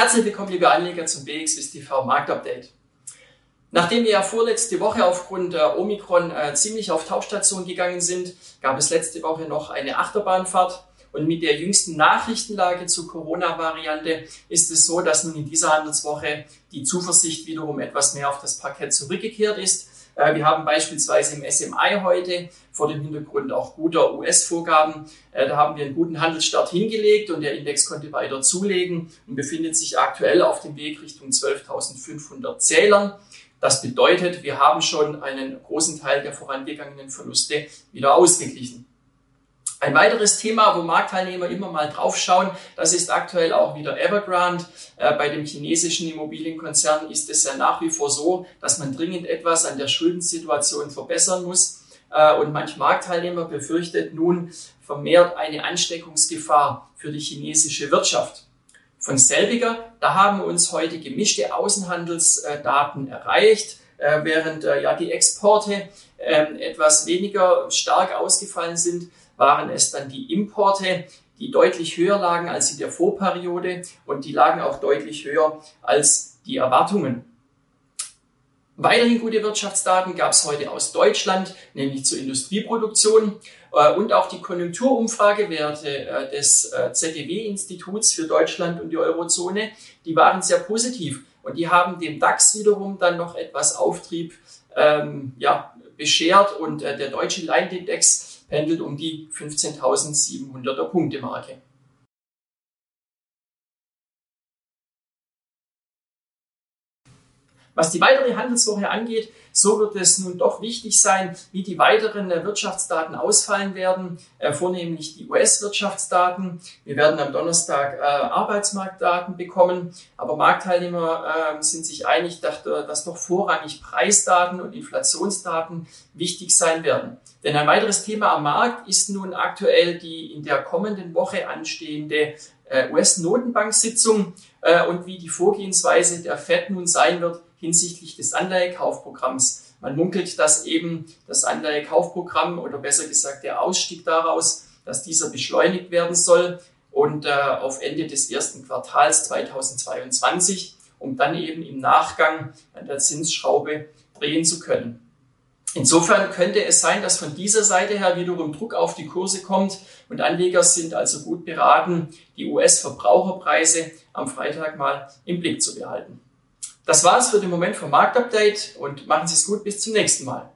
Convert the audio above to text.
Herzlich willkommen, liebe Anleger, zum BXWIST TV Marktupdate. Nachdem wir ja vorletzte Woche aufgrund der Omikron äh, ziemlich auf Tauchstation gegangen sind, gab es letzte Woche noch eine Achterbahnfahrt. Und mit der jüngsten Nachrichtenlage zur Corona-Variante ist es so, dass nun in dieser Handelswoche die Zuversicht wiederum etwas mehr auf das Parkett zurückgekehrt ist. Äh, wir haben beispielsweise im SMI heute vor dem Hintergrund auch guter US-Vorgaben, äh, da haben wir einen guten Handelsstart hingelegt und der Index konnte weiter zulegen und befindet sich aktuell auf dem Weg Richtung 12.500 Zählern. Das bedeutet, wir haben schon einen großen Teil der vorangegangenen Verluste wieder ausgeglichen. Ein weiteres Thema, wo Marktteilnehmer immer mal draufschauen, das ist aktuell auch wieder Evergrande. Äh, bei dem chinesischen Immobilienkonzern ist es ja nach wie vor so, dass man dringend etwas an der Schuldensituation verbessern muss. Äh, und manch Marktteilnehmer befürchtet nun vermehrt eine Ansteckungsgefahr für die chinesische Wirtschaft. Von selbiger, da haben uns heute gemischte Außenhandelsdaten erreicht, äh, während äh, ja die Exporte ähm, etwas weniger stark ausgefallen sind, waren es dann die Importe, die deutlich höher lagen als in der Vorperiode und die lagen auch deutlich höher als die Erwartungen. Weiterhin gute Wirtschaftsdaten gab es heute aus Deutschland, nämlich zur Industrieproduktion äh, und auch die Konjunkturumfragewerte äh, des äh, ZDW-Instituts für Deutschland und die Eurozone, die waren sehr positiv und die haben dem DAX wiederum dann noch etwas Auftrieb ähm, ja, beschert und äh, der deutsche Leitindex pendelt um die 15.700er Punkte Was die weitere Handelswoche angeht, so wird es nun doch wichtig sein, wie die weiteren äh, Wirtschaftsdaten ausfallen werden, äh, vornehmlich die US-Wirtschaftsdaten. Wir werden am Donnerstag äh, Arbeitsmarktdaten bekommen, aber Marktteilnehmer äh, sind sich einig, dass, doch vorrangig Preisdaten und Inflationsdaten wichtig sein werden. Denn ein weiteres Thema am Markt ist nun aktuell die in der kommenden Woche anstehende US-Notenbank-Sitzung und wie die Vorgehensweise der Fed nun sein wird hinsichtlich des Anleihekaufprogramms. Man munkelt, dass eben das Anleihekaufprogramm oder besser gesagt der Ausstieg daraus, dass dieser beschleunigt werden soll und äh, auf Ende des ersten Quartals 2022, um dann eben im Nachgang an der Zinsschraube drehen zu können. Insofern könnte es sein, dass von dieser Seite her wiederum Druck auf die Kurse kommt und Anleger sind also gut beraten, die US-Verbraucherpreise am Freitag mal im Blick zu behalten. Das war's für den Moment vom Marktupdate und machen Sie es gut bis zum nächsten Mal.